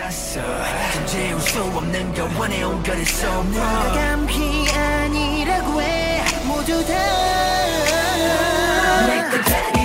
찾았어. 존재할 수 없는 걸 원해온 걸 It's so wrong 감히 아니라고 해 모두 다. Make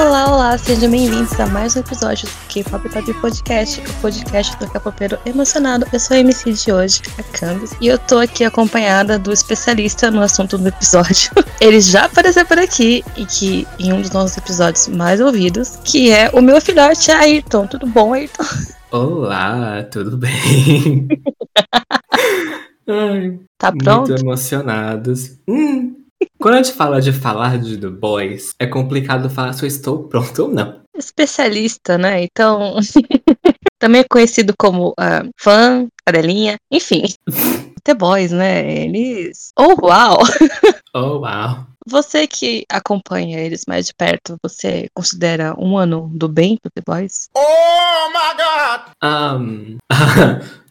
Olá, olá, sejam bem-vindos a mais um episódio do K-Pop Top Podcast, o podcast do K-Popeiro emocionado. Eu sou a MC de hoje, a Candice, e eu tô aqui acompanhada do especialista no assunto do episódio. Ele já apareceu por aqui e que em um dos nossos episódios mais ouvidos, que é o meu filhote Ayrton. Tudo bom, Ayrton? Olá, tudo bem? Ai, Tá pronto? muito emocionados. Hum, quando a gente fala de falar de The Boys, é complicado falar se eu estou pronto ou não. Especialista, né? Então. Também é conhecido como ah, fã, cadelinha, enfim. The Boys, né? Eles. Oh, uau! Oh, uau. Você que acompanha eles mais de perto, você considera um ano do bem pro The Boys? Um,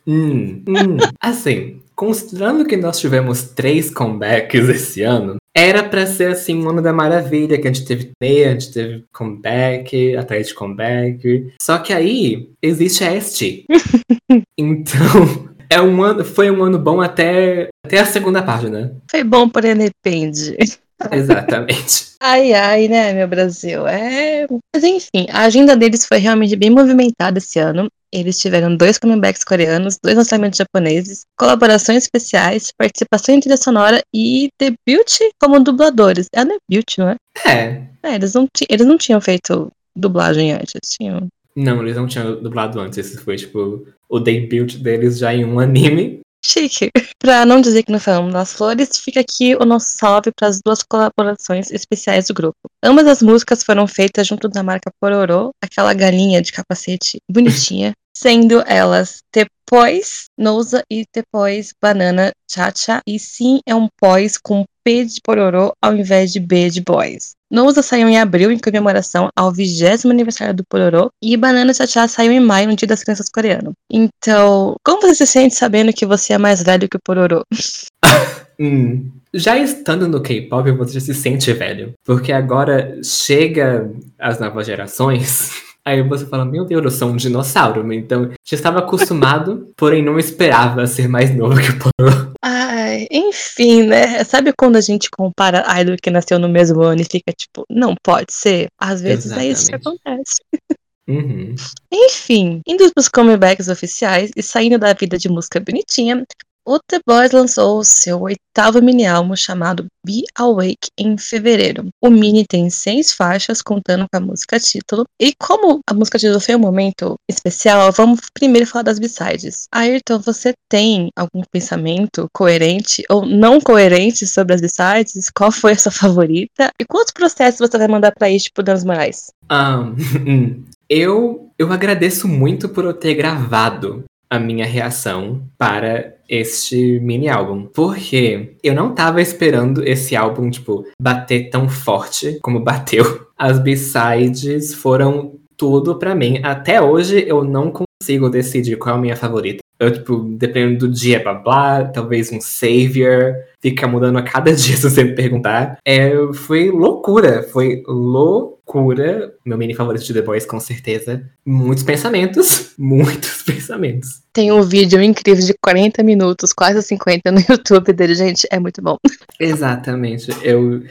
hum, hum. Assim, considerando que nós tivemos três comebacks esse ano, era pra ser assim um ano da maravilha, que a gente teve meia, a gente teve comeback, atrás de comeback. Só que aí existe a ST. então, é um ano, foi um ano bom até, até a segunda página. Foi bom, porém depende. Exatamente. Ai, ai, né, meu Brasil? É. Mas enfim, a agenda deles foi realmente bem movimentada esse ano. Eles tiveram dois comebacks coreanos, dois lançamentos japoneses, colaborações especiais, participação em trilha sonora e debut como dubladores. É debut, não é? É. É, eles não, eles não tinham feito dublagem antes, tinham. Não, eles não tinham dublado antes. Esse foi, tipo, o debut deles já em um anime. Chique. Pra não dizer que não falamos das flores, fica aqui o nosso salve para as duas colaborações especiais do grupo. Ambas as músicas foram feitas junto da marca Pororô, aquela galinha de capacete bonitinha, sendo elas Depois Nousa e Depois Banana Chacha, e sim é um pós com P de Pororô ao invés de B de Boys. Nousa saiu em abril em comemoração ao 20 aniversário do Pororô e Banana Chacha saiu em maio no Dia das Crianças Coreano. Então, como você se sente sabendo que você é mais velho que o Pororô? Hum. Já estando no K-pop, você já se sente velho. Porque agora chega as novas gerações. Aí você fala, meu Deus, eu sou um dinossauro. Então, já estava acostumado, porém não esperava ser mais novo que o Pororo. Ai, enfim, né? Sabe quando a gente compara idol que nasceu no mesmo ano e fica tipo, não pode ser? Às vezes é isso que Exatamente. acontece. Uhum. Enfim, indo pros comebacks oficiais e saindo da vida de música bonitinha, o The Boys lançou seu oitavo mini álbum chamado Be Awake em fevereiro. O mini tem seis faixas, contando com a música título. E como a música título foi um momento especial, vamos primeiro falar das B-sides. Ayrton, você tem algum pensamento coerente ou não coerente sobre as B-sides? Qual foi a sua favorita? E quantos processos você vai mandar pra isso pro Danos Moraes? Hum. eu, eu agradeço muito por eu ter gravado a minha reação para este mini álbum. Porque eu não tava esperando esse álbum, tipo, bater tão forte como bateu. As B-sides foram tudo pra mim. Até hoje eu não consigo decidir qual é a minha favorita. Eu, tipo, dependendo do dia, blá blá, talvez um Savior, fica mudando a cada dia se você me perguntar. É, foi loucura, foi loucura. Meu mini favorito de The Boys, com certeza. Muitos pensamentos, muitos pensamentos. Tem um vídeo incrível de 40 minutos, quase 50 no YouTube dele, gente. É muito bom. Exatamente. Eu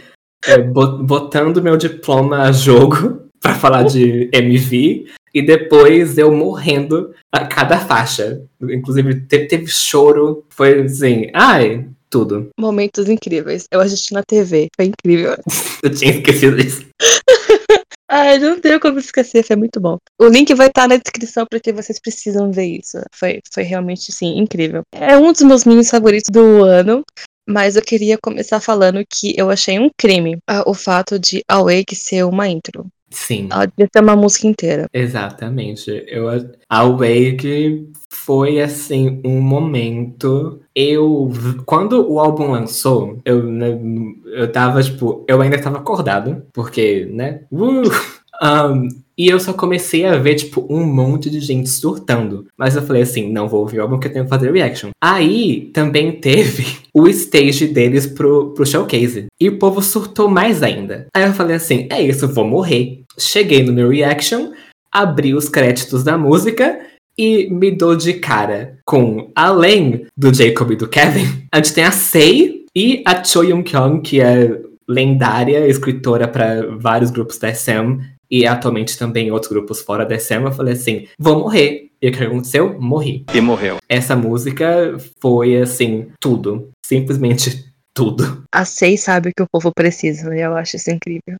é, bo- botando meu diploma a jogo pra falar de MV e depois eu morrendo a cada faixa. Inclusive, te- teve choro, foi assim, ai, tudo. Momentos incríveis. Eu assisti na TV, foi incrível. Eu tinha esquecido disso. Ai, não tenho como esquecer, foi muito bom. O link vai estar na descrição porque vocês precisam ver isso. Foi, foi realmente, sim, incrível. É um dos meus minis favoritos do ano. Mas eu queria começar falando que eu achei um crime ah, o fato de Awake ser uma intro. Sim. Ela devia ser uma música inteira. Exatamente. Eu, a Wake foi assim um momento. Eu quando o álbum lançou, eu né, eu tava tipo, eu ainda tava acordado, porque, né? Uh, um, e eu só comecei a ver, tipo, um monte de gente surtando. Mas eu falei assim, não vou ouvir o álbum porque eu tenho que fazer reaction. Aí também teve o stage deles pro, pro showcase. E o povo surtou mais ainda. Aí eu falei assim, é isso, vou morrer. Cheguei no meu reaction, abri os créditos da música e me dou de cara com, além do Jacob e do Kevin, a gente tem a Sei e a Cho Young Kyung, que é lendária escritora para vários grupos da SM e atualmente também outros grupos fora da SM. Eu falei assim: vou morrer. E o que aconteceu? Morri. E morreu. Essa música foi assim, tudo. Simplesmente tudo. A Sei sabe o que o povo precisa, e eu acho isso incrível.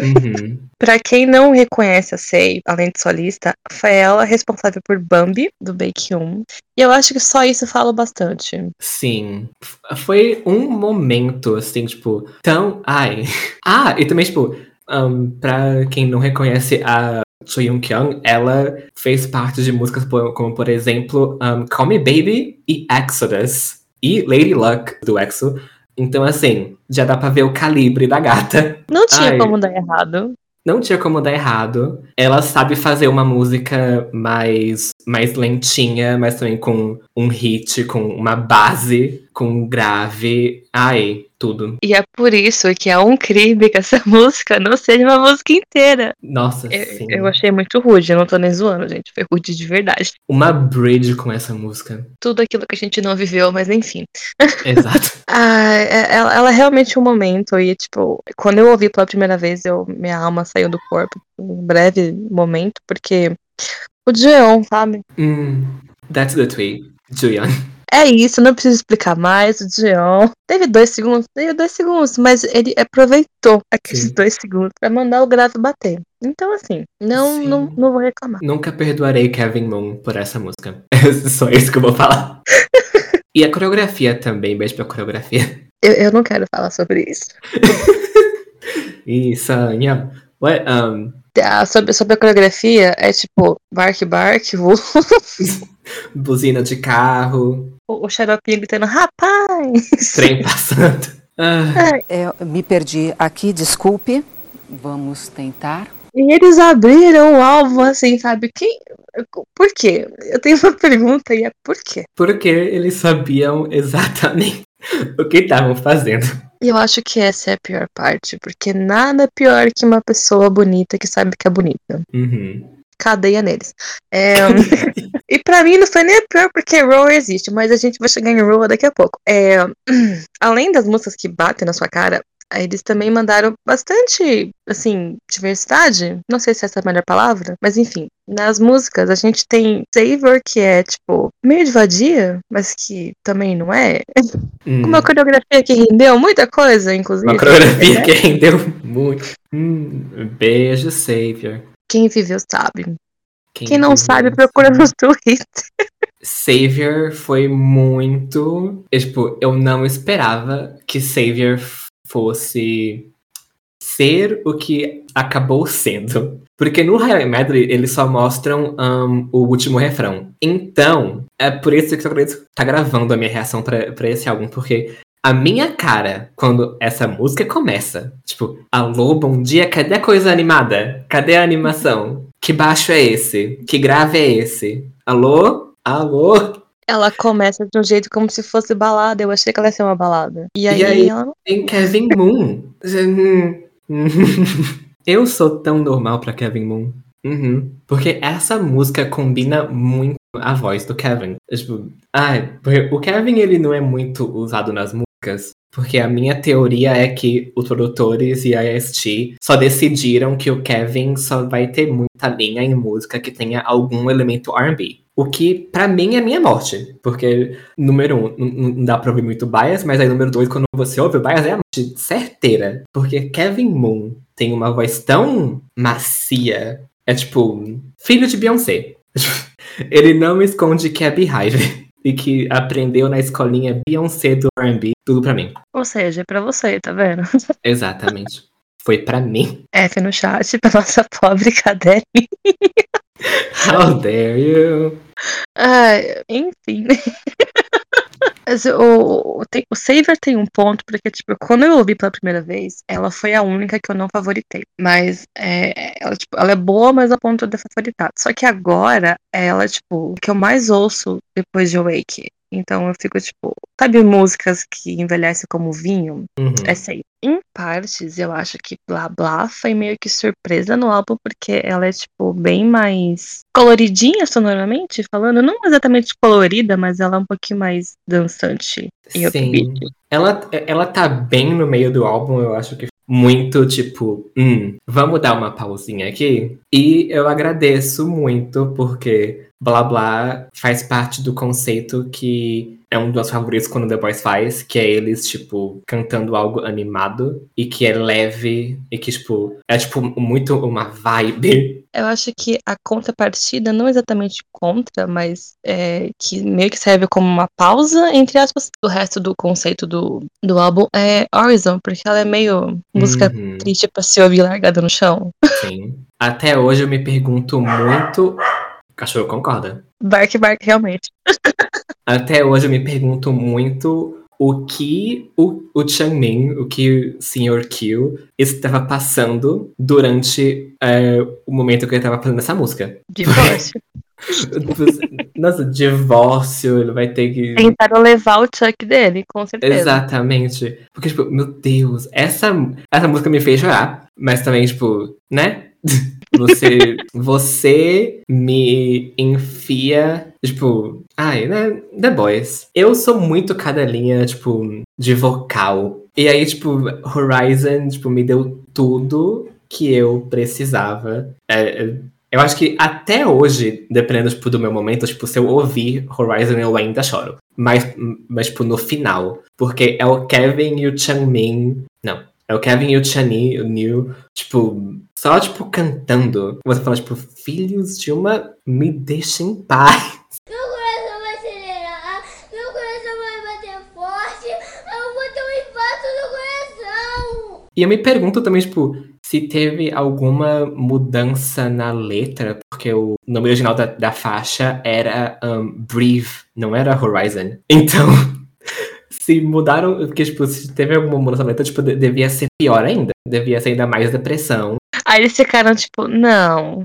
Uhum. Pra quem não reconhece a Sei, além de solista, foi ela responsável por Bambi, do Bake 1. E eu acho que só isso fala bastante. Sim. F- Foi um momento, assim, tipo, tão. Ai. Ah, e também, tipo, um, pra quem não reconhece a Choi Kyung, ela fez parte de músicas como, por exemplo, um, Call Me Baby e Exodus. E Lady Luck, do EXO. Então, assim, já dá pra ver o calibre da gata. Não tinha Ai. como dar errado. Não tinha como dar errado. Ela sabe fazer uma música mais, mais lentinha, mas também com um hit, com uma base, com grave. Ai, tudo. E é por isso que é um crime que essa música não seja uma música inteira. Nossa, Eu, sim. eu achei muito rude, eu não tô nem zoando, gente. Foi rude de verdade. Uma bridge com essa música. Tudo aquilo que a gente não viveu, mas enfim. Exato. Ah, é- ela, ela é realmente um momento. E, tipo, quando eu ouvi pela primeira vez, eu, minha alma saiu do corpo. Um breve momento, porque o Jeon, sabe? Hum, that's the tweet. Julian. É isso, não preciso explicar mais. O Jeon teve dois segundos, teve dois segundos, mas ele aproveitou aqueles Sim. dois segundos pra mandar o grave bater. Então, assim, não, Sim. não, não vou reclamar. Nunca perdoarei Kevin Moon por essa música. É só isso que eu vou falar. E a coreografia também, beijo pra coreografia. Eu, eu não quero falar sobre isso. E Sanya. What? Um, Ah, sobre, sobre a coreografia, é tipo, bark, bark, o, buzina de carro, o xaropinho gritando, rapaz! trem passando. Ah, É, me perdi aqui, desculpe. Vamos tentar. E eles abriram o alvo assim, sabe? Quem. Por quê? Eu tenho uma pergunta e é por quê? porque eles sabiam exatamente o que estavam fazendo. Eu acho que essa é a pior parte, porque nada pior que uma pessoa bonita que sabe que é bonita. Uhum. Cadeia neles. É, e pra mim não foi nem a pior porque Roa existe, mas a gente vai chegar em Roa daqui a pouco. É, além das músicas que batem na sua cara, eles também mandaram bastante, assim, diversidade. Não sei se essa é a melhor palavra, mas enfim. Nas músicas a gente tem Savor, que é, tipo, meio de vadia, mas que também não é. Hum. Uma coreografia que rendeu muita coisa, inclusive. Uma coreografia que rendeu muito. Hum, beijo, Savior. Quem viveu sabe. Quem não sabe, procura no Twitter. Savior foi muito. eu, tipo, eu não esperava que Savior fosse ser o que acabou sendo. Porque no Highlight Medley eles só mostram ahn, o último refrão. Então, é por isso que eu acredito tá gravando a minha reação pra esse álbum, porque a minha cara, quando essa música começa, tipo, alô, bom dia, cadê a coisa animada? Cadê a animação? Que baixo é esse? Que grave é esse? Alô? Alô? Ela começa de um jeito como se fosse balada. Eu achei que ela ia ser uma balada. E aí, aí? ela. Tem Kevin Moon. Eu sou tão normal pra Kevin Moon. Uhum. Porque essa música combina muito a voz do Kevin. É Tipo, ai, porque o Kevin ele não é muito usado nas músicas. Porque a minha teoria é que os produtores e a ST só decidiram que o Kevin só vai ter muita linha em música que tenha algum elemento R&B. O que, pra mim, é minha morte. Porque, número um, não- não dá pra ouvir muito bias, mas aí, número dois, quando você ouve o bias, é a morte certeira. Porque Kevin Moon tem uma voz tão macia. É tipo, filho de Beyoncé. Ele não esconde que é Beehive. E que aprendeu na escolinha Beyoncé do R&B. Tudo pra mim. Ou seja, é pra você, tá vendo? Exatamente. Foi pra mim. F no chat pra nossa pobre cadelinha. How dare you? Ai, enfim. Mas o, o, tem- o Saver tem um ponto, porque, tipo, quando eu ouvi pela primeira vez, ela foi a única que eu não favoritei. Mas é, ela, tipo, ela é boa, mas a ponto de favoritar. Só que agora, ela, tipo, o que eu mais ouço depois de Awake. Então eu fico, tipo, sabe músicas que envelhecem como vinho? Uhum. É Saver. Em partes, eu acho que Blá Blá foi meio que surpresa no álbum, porque ela é, tipo, bem mais coloridinha sonoramente falando. Não exatamente colorida, mas ela é um pouquinho mais dançante. Sim. Ela, ela tá bem no meio do álbum, eu acho que muito tipo, hum, vamos dar uma pausinha aqui. E eu agradeço muito porque blá blá faz parte do conceito que é um dos meus favoritos quando The Boys faz, que é eles, tipo, cantando algo animado e que é leve e que, tipo, é, tipo, muito uma vibe. Eu acho que a contrapartida, não exatamente contra, mas é, que meio que serve como uma pausa, entre aspas, do resto do conceito do, do álbum é Horizon, porque ela é meio música Uhum. triste pra se ouvir largada no chão. Sim. Até hoje eu me pergunto muito. Cachorro concorda? Bark Bark, realmente. Até hoje eu me pergunto muito o que o, o Changmin, o que o Sr. Kyu estava passando durante é, o momento que ele estava fazendo essa música. Divórcio. Nossa, divórcio, ele vai ter que. Tentaram levar o Chuck dele, com certeza. Exatamente. Porque, tipo, meu Deus, essa, essa música me fez chorar. Mas também, tipo, né? Você, você me enfia, tipo, ai, né? The Boys. Eu sou muito cadelinha, tipo, de vocal. E aí, tipo, Horizon, tipo, me deu tudo que eu precisava. É, é, eu acho que até hoje, dependendo tipo, do meu momento, tipo, se eu ouvir Horizon, eu ainda choro. Mas, mas tipo, no final. Porque é o Kevin e o Changmin. Não. É o Kevin e o Chani, o New, tipo, só, tipo, cantando. Você fala, tipo, filhos de uma. Me deixem em paz. Meu coração vai acelerar, meu coração vai bater forte, eu vou ter um infarto no coração. E eu me pergunto também, tipo, se teve alguma mudança na letra, porque o nome original da, da faixa era um, Breathe, não era Horizon. Então, se mudaram, porque, tipo, se teve alguma mudança letra, tipo, de- devia ser pior ainda. Devia ser ainda mais depressão. Aí eles ficaram tipo, não,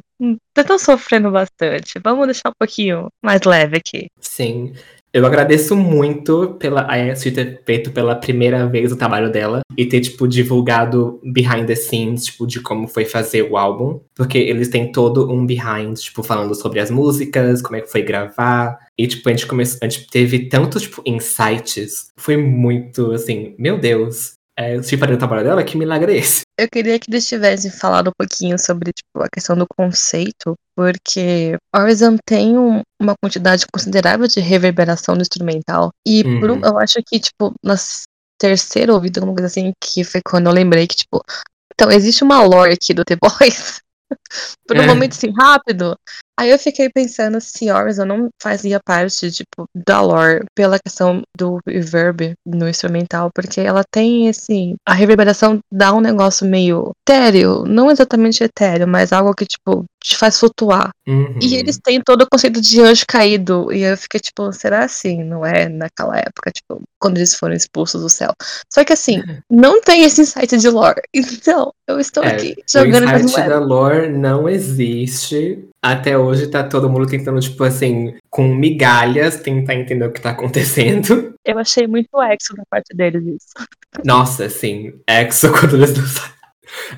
estão sofrendo bastante, vamos deixar um pouquinho mais leve aqui. Sim. Eu agradeço muito pela a Ashley ter feito pela primeira vez o trabalho dela e ter, tipo, divulgado behind the scenes, tipo, de como foi fazer o álbum. Porque eles têm todo um behind, tipo, falando sobre as músicas, como é que foi gravar. E, tipo, a gente começou. A gente teve tantos, tipo, insights. Foi muito, assim, meu Deus. É, se fazer o trabalho dela, que milagre é esse? Eu queria que eles tivessem falado um pouquinho sobre tipo, a questão do conceito, porque Horizon tem um- uma quantidade considerável de reverberação no instrumental. E por um- Uhum. eu acho que, tipo, na terceira ouvida, alguma coisa assim, que foi quando eu lembrei que, tipo, então, existe uma lore aqui do The Boys. por um É. momento assim, rápido. Aí eu fiquei pensando se Horizon não fazia parte, tipo, da lore pela questão do reverb no instrumental, porque ela tem esse. A reverberação dá um negócio meio etéreo, não exatamente etéreo, mas algo que, tipo, te faz flutuar. Uhum. E eles têm todo o conceito de anjo caído. E eu fiquei, tipo, será assim? Não é naquela época, tipo, quando eles foram expulsos do céu. Só que assim, não tem esse insight de lore. Então, eu estou É, aqui o jogando as insight da lore não existe. Até hoje tá todo mundo tentando, tipo assim, com migalhas, tentar entender o que tá acontecendo. Eu achei muito exo da parte deles isso. Nossa, assim, Exo quando eles lançaram.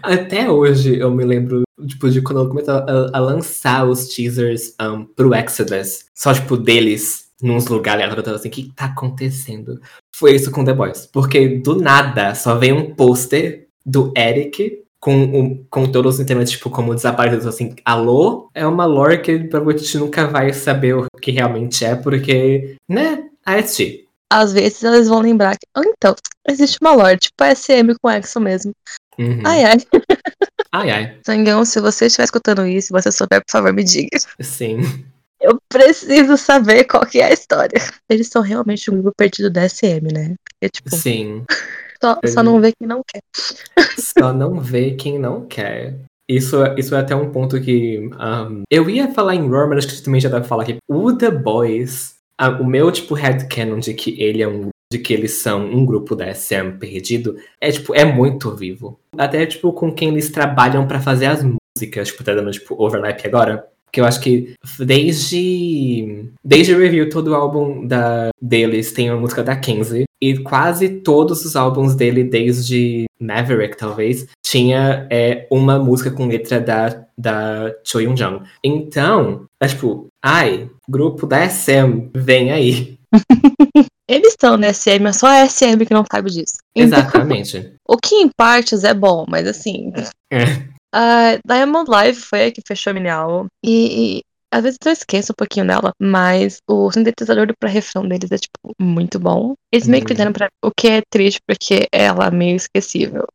Até hoje eu me lembro, tipo, de quando eu comecei a, a lançar os teasers um, pro Exodus. Só, tipo, deles nos lugares aleatórios, assim, o que tá acontecendo? Foi isso com The Boys. Porque do nada só vem um pôster do Eric com, com todos os integrantes, tipo, como desaparecidos, assim, alô? É uma lore que provavelmente nunca vai saber o que realmente é, porque, né, AST. Às vezes eles vão lembrar que. Ah, então, existe uma lore, tipo a SM com exo mesmo. Uhum. Ai, ai. ai, ai. Zangão, se você estiver escutando isso, se você souber, por favor, me diga. Sim. Eu preciso saber qual que é a história. Eles são realmente um grupo perdido da SM, né? Porque, tipo, Sim. Só, só não vê quem não quer. Só não vê quem não quer. Isso, isso é até um ponto que. um, eu ia falar em Roar, mas acho que também já deve falar aqui. O The Boys, ah, o meu, tipo, headcanon de que ele é um. De que eles são um grupo da SM perdido, é tipo, é muito vivo. Até, tipo, com quem eles trabalham pra fazer as músicas, tipo, tá dando, tipo, overlap agora. Que eu acho que desde. Desde o review, todo o álbum da, deles tem uma música da Kenzie. E quase todos os álbuns dele, desde Maverick, talvez, tinha é, uma música com letra da, da Choi Yoon-jung. Então, é tipo, ai, grupo da SM, vem aí. Eles estão na SM, é só a SM que não sabe disso. Então, Exatamente. o que em partes é bom, mas assim. É. A Diamond Live foi a que fechou a mini álbum. E, e às vezes eu esqueço um pouquinho dela, mas o sintetizador do pré-refrão deles é, tipo, muito bom. Eles meio que Uhum. fizeram pra. O que é triste, porque ela é meio esquecível.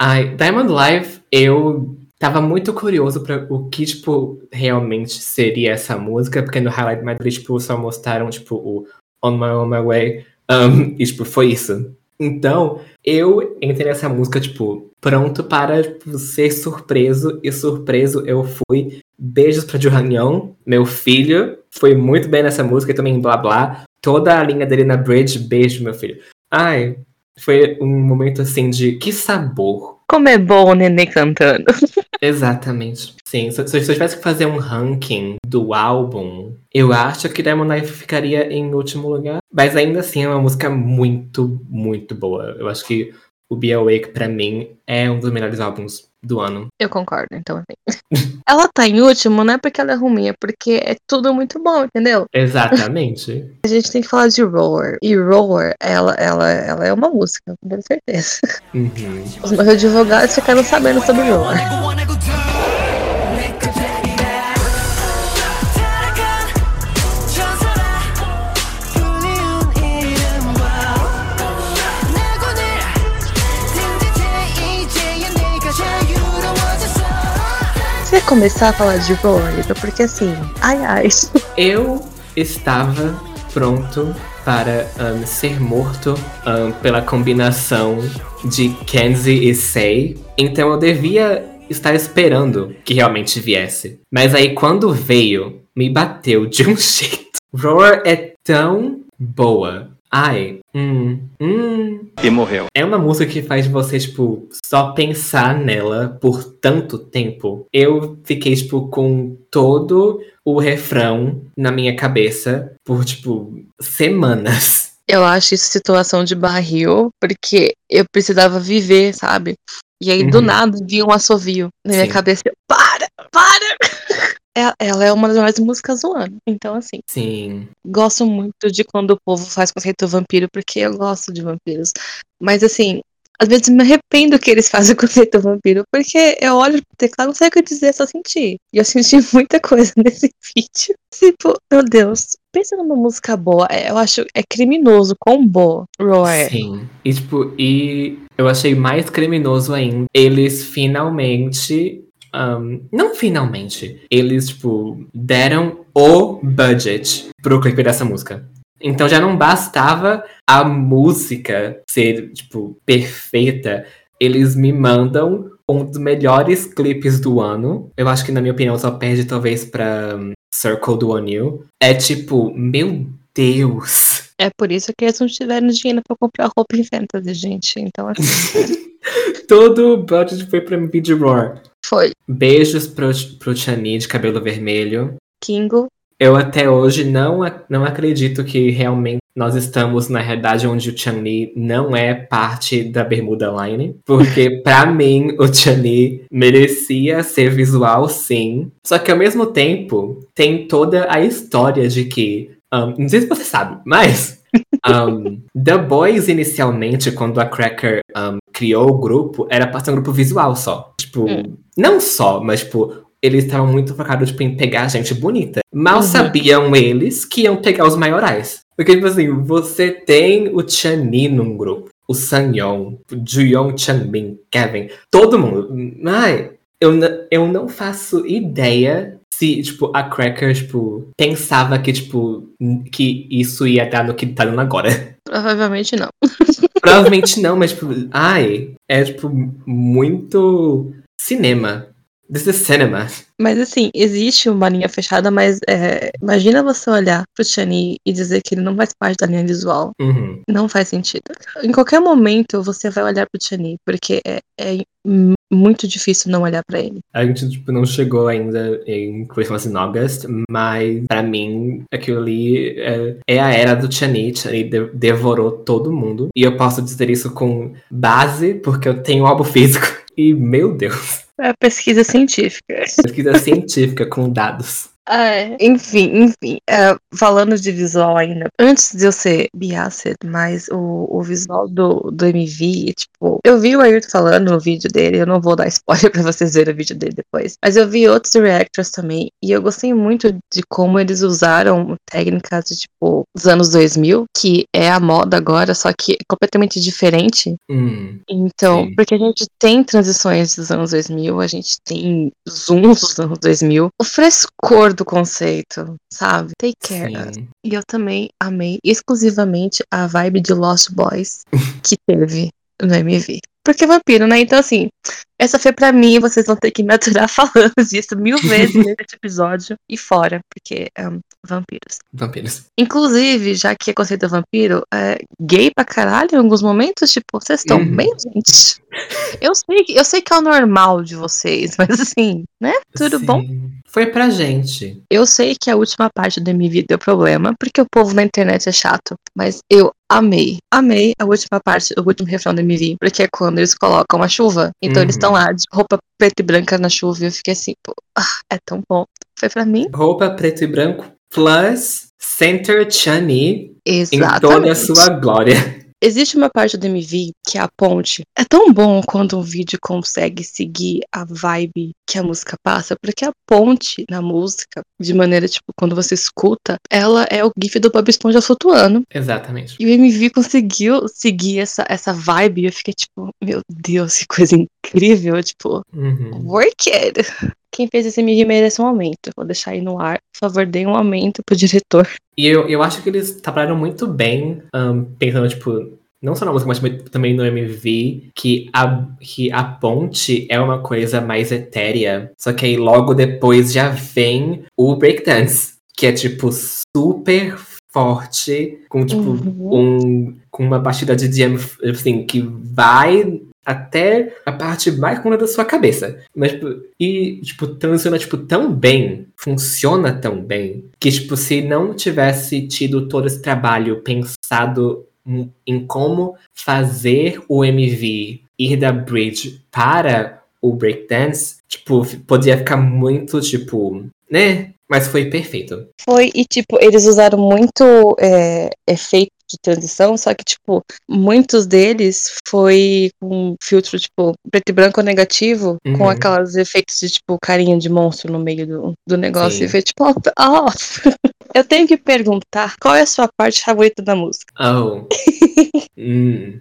Ai, Diamond Live, eu tava muito curioso pra o que, tipo, realmente seria essa música, porque no Highlight Madrid, tipo, só mostraram, tipo, o On My On My Way, um, e, tipo, foi isso. Então, eu entrei nessa música, tipo, pronto para tipo, ser surpreso, e surpreso eu fui. Beijos pra Johan Young, meu filho, foi muito bem nessa música, e também blá blá. Toda a linha dele na bridge, beijo, meu filho. Ai, foi um momento assim de que sabor. Como é bom o nenê cantando. Exatamente. Sim, se, se eu tivesse que fazer um ranking do álbum, eu acho que Diamond Life ficaria em último lugar. Mas ainda assim é uma música muito, muito boa. Eu acho que o Be Awake, pra mim, é um dos melhores álbuns do ano. Eu concordo, então assim. ela tá em último, não é porque ela é ruim, é porque é tudo muito bom, entendeu? Exatamente. A gente tem que falar de Roar. E Roar, ela, ela, ela é uma música, com certeza. Uhum. Os meus advogados ficaram sabendo sobre Roar. Você começar a falar de Lita, porque assim, ai ai. Eu estava pronto para um, ser morto um, pela combinação de Kenzie e Sei. Então eu devia estar esperando que realmente viesse. Mas aí quando veio, me bateu de um jeito. Roar é tão boa. Ai, hum, hum. E morreu. É uma música que faz você, tipo, só pensar nela por tanto tempo. Eu fiquei, tipo, com todo o refrão na minha cabeça por, tipo, semanas. Eu acho isso situação de barril, porque eu precisava viver, sabe? E aí, do Uhum. nada, vinha um assovio na minha Sim. cabeça. Para! Para! É- Ela é uma das melhores músicas do ano. Então, assim, Sim. gosto muito de quando o povo faz conceito vampiro, porque eu gosto de vampiros. Mas, assim, às vezes me arrependo que eles fazem conceito vampiro, porque eu olho pro teclado, não sei o que dizer, só sentir. E eu senti muita coisa nesse vídeo. Tipo, meu Deus, pensa numa música boa. É, Eu acho é criminoso quão boa Roar é. Sim. E, tipo, e eu achei mais criminoso ainda. Eles finalmente. Um, não finalmente. Eles, tipo, deram o budget pro clipe dessa música. Então já não bastava a música ser, tipo, perfeita. Eles me mandam um dos melhores clipes do ano. Eu acho que, na minha opinião, só perde talvez pra um, Circle do O'Neill. É tipo, meu Deus. É por isso que eles não tiveram dinheiro pra comprar roupa em fantasy, gente. Então, assim, Todo o budget foi pra MV de Roar. Foi. Beijos pro, pro Chani de cabelo vermelho. Kingo, Eu até hoje não, não acredito que realmente nós estamos na realidade onde o Chun-Li não é parte da Bermuda Line. Porque, pra mim, o Chun-Li merecia ser visual, sim. Só que, ao mesmo tempo, tem toda a história de que... um, não sei se você sabe, mas... um, The Boys, inicialmente, quando a Cracker um, criou o grupo, era pra ser um grupo visual só. Tipo, Hum. não só, mas, tipo, eles estavam muito focados tipo, em pegar gente bonita. Mal Uhum. sabiam eles que iam pegar os maiorais. Porque, tipo assim, você tem o Chani num grupo, o Sanyong, o Juyong Changbin, Kevin, todo mundo. Ai, eu, eu não faço ideia se, tipo, a Cracker, tipo, pensava que, tipo, que isso ia dar no que tá dando agora. provavelmente não. Provavelmente não, mas, tipo, ai, é, tipo, muito cinema. This is cinema. Mas assim, existe uma linha fechada, mas é, imagina você olhar pro Chani e dizer que ele não faz parte da linha visual. Uhum. Não faz sentido. Em qualquer momento você vai olhar pro Chani, porque é, é muito difícil não olhar pra ele. A gente tipo, não chegou ainda em Christmas in August, mas pra mim aquilo ali é, é a era do Chani. Chani de- devorou todo mundo. E eu posso dizer isso com base, porque eu tenho um álbum físico. E, meu Deus, É pesquisa científica. pesquisa científica com dados. É, enfim, enfim. é, falando de visual ainda, antes de eu ser Beyoncé, mas o, o visual do, do MV, tipo, eu vi o Ayrton falando no vídeo dele, eu não vou dar spoiler pra vocês verem o vídeo dele depois, mas eu vi outros reactors também, e eu gostei muito de como eles usaram técnicas de, tipo, dos anos 2000, que é a moda agora, só que é completamente diferente. Hum, Então, Sim. porque a gente tem transições dos anos 2000, a gente tem zooms dos anos 2000, o frescor do conceito, sabe? Take care. sim. E eu também amei exclusivamente a vibe de Lost Boys que teve no MV. Porque é vampiro, né? Então, assim, essa foi pra mim, vocês vão ter que me aturar falando disso mil vezes nesse episódio e fora, porque um, vampiros. Vampiros. Inclusive, já que é conceito vampiro, é gay pra caralho em alguns momentos, tipo, vocês estão Uhum. bem, gente? Eu sei, que- eu sei que é o normal de vocês, mas assim, né? Tudo Sim. bom? Foi pra gente. Eu sei que a última parte do MV deu problema, porque o povo na internet é chato, mas eu amei, amei a última parte, o último refrão do MV, porque é quando eles colocam a chuva, então eles Uhum. estão lá de roupa preta e branca na chuva, e eu fiquei assim, pô, ah, é tão bom. Foi pra mim? Roupa preto e branco plus Center Chani em toda a sua glória. Existe uma parte do MV que é a ponte. É tão bom quando um vídeo consegue seguir a vibe que a música passa, porque a ponte na música, de maneira tipo, quando você escuta, ela é o gif do Bob Esponja flutuando. Exatamente. E o MV conseguiu seguir essa, essa vibe e eu fiquei tipo, meu Deus, que coisa incrível, tipo, Uhum. work it. Quem fez esse MV merece um aumento. Vou deixar aí no ar. Por favor, dê um aumento pro diretor. E eu, eu acho que eles trabalharam muito bem, ahn, pensando, tipo, não só na música, mas também- também no MV, que a, que a ponte é uma coisa mais etérea. Só que aí logo depois já vem o breakdance, que é, tipo, super forte, com, tipo, Uhum. um, com uma batida de jam, assim, que vai até a parte mais da sua cabeça. Mas, tipo, e, tipo, transiciona, tipo, tão bem, funciona tão bem, que, tipo, se não tivesse tido todo esse trabalho pensado em- como fazer o MV ir da bridge para o breakdance, tipo, podia ficar muito, tipo, né? Mas foi perfeito. Foi, e tipo, eles usaram muito é, efeito de transição, só que, tipo, muitos deles foi com filtro, tipo, preto e branco negativo, com Uhum. aquelas efeitos de, tipo, carinha de monstro no meio do, do negócio. Sim. E foi tipo, ó, ó. Eu tenho que perguntar qual é a sua parte favorita da música. Oh. Hum.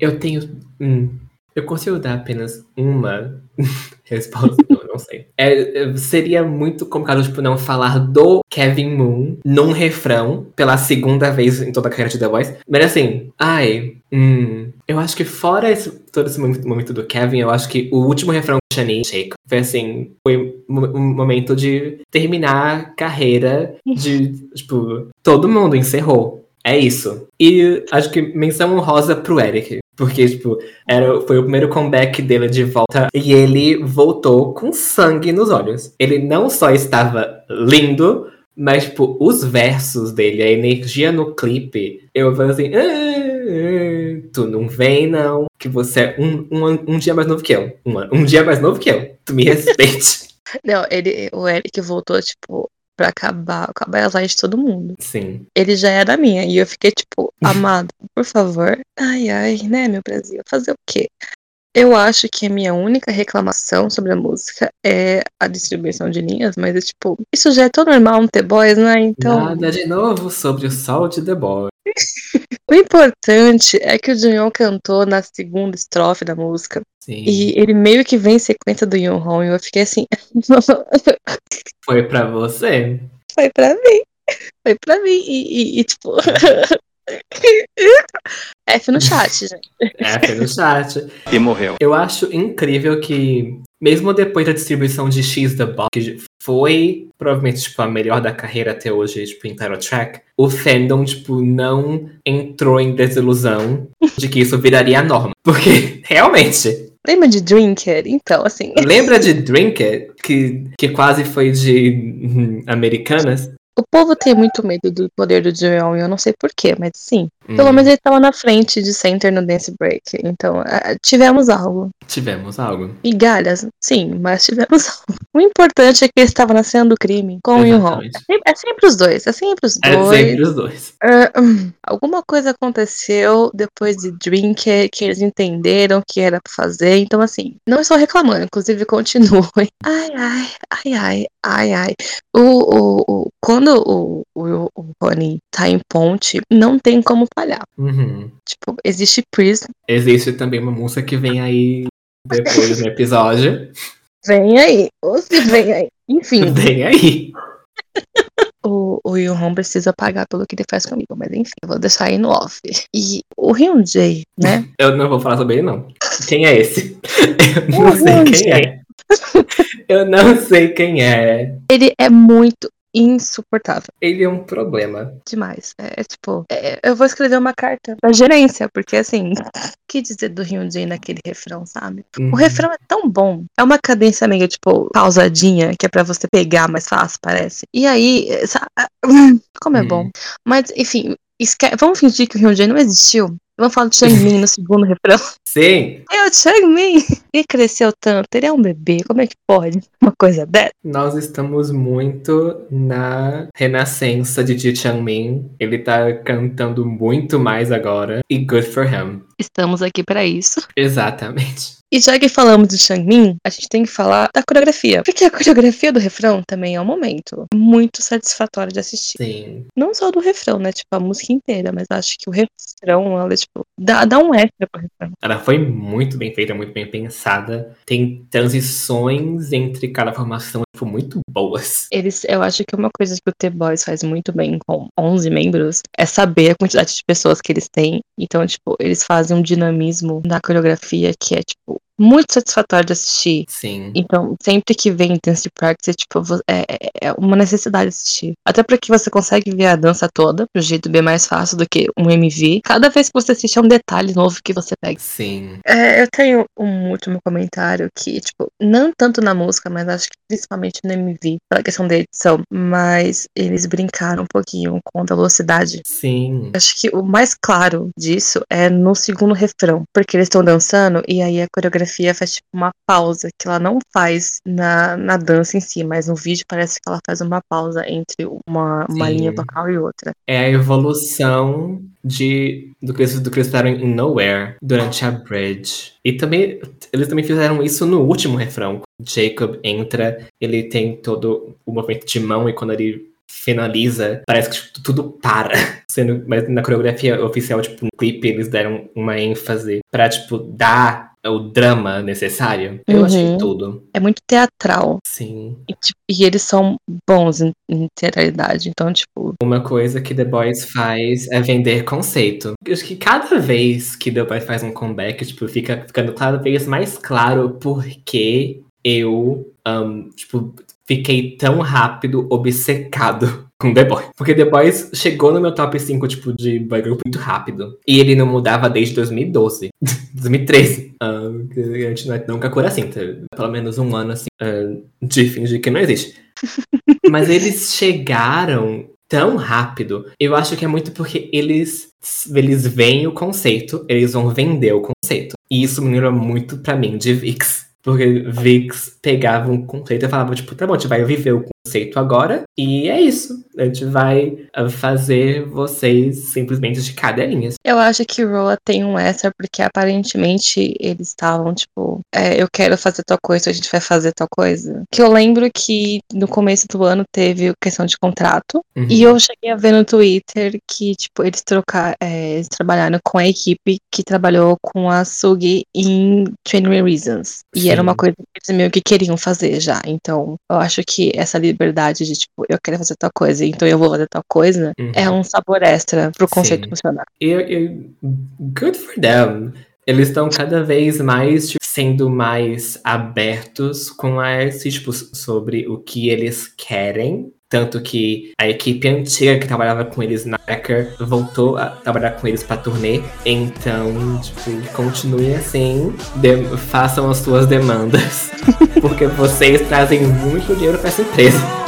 Eu tenho. hum, eu consigo dar apenas uma resposta? Eu não sei. É, é, seria muito complicado, tipo, não falar do Kevin Moon num refrão pela segunda vez em toda a carreira de The Voice. Mas assim, ai. Hum, eu acho que fora esse- todo esse momento, momento do Kevin, eu acho que o último refrão de Shani Shake foi assim, foi um um momento de terminar a carreira de, tipo, todo mundo encerrou. É isso. E acho que menção honrosa pro Eric. Porque, tipo, era, foi o primeiro comeback dele de volta e ele voltou com sangue nos olhos. Ele não só estava lindo, mas, tipo, os versos dele, a energia no clipe, eu falei assim: "Ah, tu não vem, não, que você é um, um, um dia mais novo que eu. Um, um dia mais novo que eu. Tu me respeite. Não, ele, o Eric voltou, tipo, pra acabar, acabar as lives de todo mundo. Sim. Ele já era minha. E eu fiquei, tipo, amado, por favor. Ai, ai, né, meu Brasil? Fazer o quê? Eu acho que a minha única reclamação sobre a música é a distribuição de linhas, mas é tipo, isso já é tão normal no The Boys, né? Então, Nada de novo sobre o sol de The Boy. o importante é que o Jungyeon cantou na segunda estrofe da música. Sim. E ele meio que vem em sequência do Yoon e eu fiquei assim, Foi pra você? foi pra mim. Foi pra mim. E, e- e, tipo, F no chat, gente. F no chat. E morreu. Eu acho incrível que, mesmo depois da distribuição de X The Box, que foi provavelmente tipo, a melhor da carreira até hoje, tipo, em title track, o fandom, tipo, não entrou em desilusão de que isso viraria a norma. Porque, realmente, Lembra de Drinker? Então, assim. lembra de Drinker, que, que quase foi de hum, Americanas? O povo tem muito medo do poder do Joel, e eu não sei porquê, mas sim. Pelo Hum, menos ele tava na frente de Center no Dance Break. Então, tivemos algo. Tivemos algo. Migalhas, sim, mas tivemos algo. O importante é que ele estava na cena do crime com o. Exatamente. É sempre- É sempre os dois, é sempre os É dois. sempre os dois. Hum, alguma coisa aconteceu depois de Drinker que eles entenderam que era pra fazer. Então, assim, não estou reclamando, inclusive continuem. Ai, ai, ai, ai, ai, ai. O, o, o- quando o, o, o Rony tá em ponte, não tem como falhar. Uhum. Tipo, existe Prism, Existe também uma música que vem aí depois no episódio. vem aí, ou se vem aí. Enfim, Vem aí. o, o Yun-Hong precisa pagar pelo que ele faz comigo, mas enfim, eu vou deixar aí no off. E o Hyun-Jae, né? Eu não vou falar sobre ele, não. Quem é esse? Eu O não sei quem é. Eu não sei quem é. Ele é muito insuportável. Ele é um problema. demais. É, é tipo, é, eu vou escrever uma carta pra gerência, porque assim, o que dizer do Hyunjin naquele refrão, sabe? Uhum. O refrão é tão bom. É uma cadência meio, tipo, pausadinha, que é pra você pegar mais fácil, parece. E aí, essa- como é Hum. bom. Mas, enfim, esque- vamos fingir que o Hyunjin não existiu. Vamos falar do Changmin no segundo refrão. Sim, É o Changmin! Ele cresceu tanto, ele é um bebê, como é que pode? Uma coisa dessa? nós estamos muito na renascença de Ji Changmin. Ele tá cantando muito mais agora. E good for him. Estamos aqui pra isso. Exatamente. E já que falamos de Changmin, a gente tem que falar da coreografia. Porque a coreografia do refrão também é um momento muito satisfatório de assistir. Sim. Não só do refrão, né? Tipo, a música inteira, mas acho que o refrão, ela, tipo, dá, dá um extra pro refrão. Ela foi muito bem feita, muito bem pensada. Tem transições entre cada formação tipo, muito boas. Eles, eu acho que uma coisa que o The-Boys faz muito bem com 11 membros é saber a quantidade de pessoas que eles têm. Então, tipo, eles fazem um dinamismo na coreografia que é, tipo, muito satisfatório de assistir. Sim. Então, sempre que vem Dance Practice, tipo, é, é- é uma necessidade assistir. Até porque você consegue ver a dança toda, pro jeito bem mais fácil do que um MV. Cada vez que você assiste é um detalhe novo que você pega. Sim. É, eu tenho um último comentário que, tipo, não tanto na música, mas acho que principalmente no MV, pela questão da edição, mas eles brincaram um pouquinho com a velocidade. Sim. Acho que o mais claro disso é no segundo refrão, porque eles estão dançando e aí a coreografia faz tipo uma pausa que ela não faz na, na dança em si, mas no vídeo parece que ela faz uma pausa entre uma, uma Sim. linha vocal e outra. É a evolução de, do, que eles, do que eles fizeram em Nowhere durante a Bridge. E também, eles também fizeram isso no último refrão. Jacob entra, ele tem todo o movimento de mão e quando ele finaliza, parece que tipo, tudo para. Sendo, mas na coreografia oficial, tipo, no clipe, eles deram uma ênfase pra, tipo, dar o drama necessário. Eu Uhum. achei tudo. É muito teatral. Sim. E, tipo, e eles são bons em, em teatralidade. Então, tipo, Uma coisa que The Boys faz é vender conceito. Eu acho que cada vez que The Boys faz um comeback, tipo, fica ficando cada vez mais claro por que eu, um, tipo, fiquei tão rápido obcecado com The Boys. Porque The Boys chegou no meu top 5, tipo, de boy group muito rápido. E ele não mudava desde 2012. 2013. Um, que a gente não- nunca cura assim. tá? Pelo menos um ano, assim, uh, de fingir que não existe. Mas eles chegaram tão rápido. Eu acho que é muito porque eles eles veem o conceito, eles vão vender o conceito. E isso me lembra muito pra mim de VIX. Porque VIX pegava um conceito e falava, tipo, tá bom, a gente vai viver o conceito agora, e é isso. A gente vai ah, fazer vocês simplesmente de cadelinhas. eu acho que Roa tem um extra, porque aparentemente eles estavam, tipo, é, eu quero fazer tal coisa, a gente vai fazer tal coisa. Que eu lembro que no começo do ano teve questão de contrato. Uhum. E eu cheguei a ver no Twitter que, tipo, eles trocaram, eles trabalharam com a equipe que trabalhou com a Sugi em 20 Reasons. E. era uma coisa que eles meio que queriam fazer já. Então, eu acho que essa liberdade de, tipo, eu quero fazer tal coisa, então eu vou fazer tal coisa, Uhum. é um sabor extra pro conceito Sim. funcionar. E, e good for them. Eles estão cada vez mais tipo, sendo mais abertos com esse tipo sobre o que eles querem. Tanto que a equipe antiga que trabalhava com eles na Wrecker voltou a trabalhar com eles pra turnê. Então, tipo, continuem assim. façam as suas demandas. porque vocês trazem muito dinheiro pra essa empresa.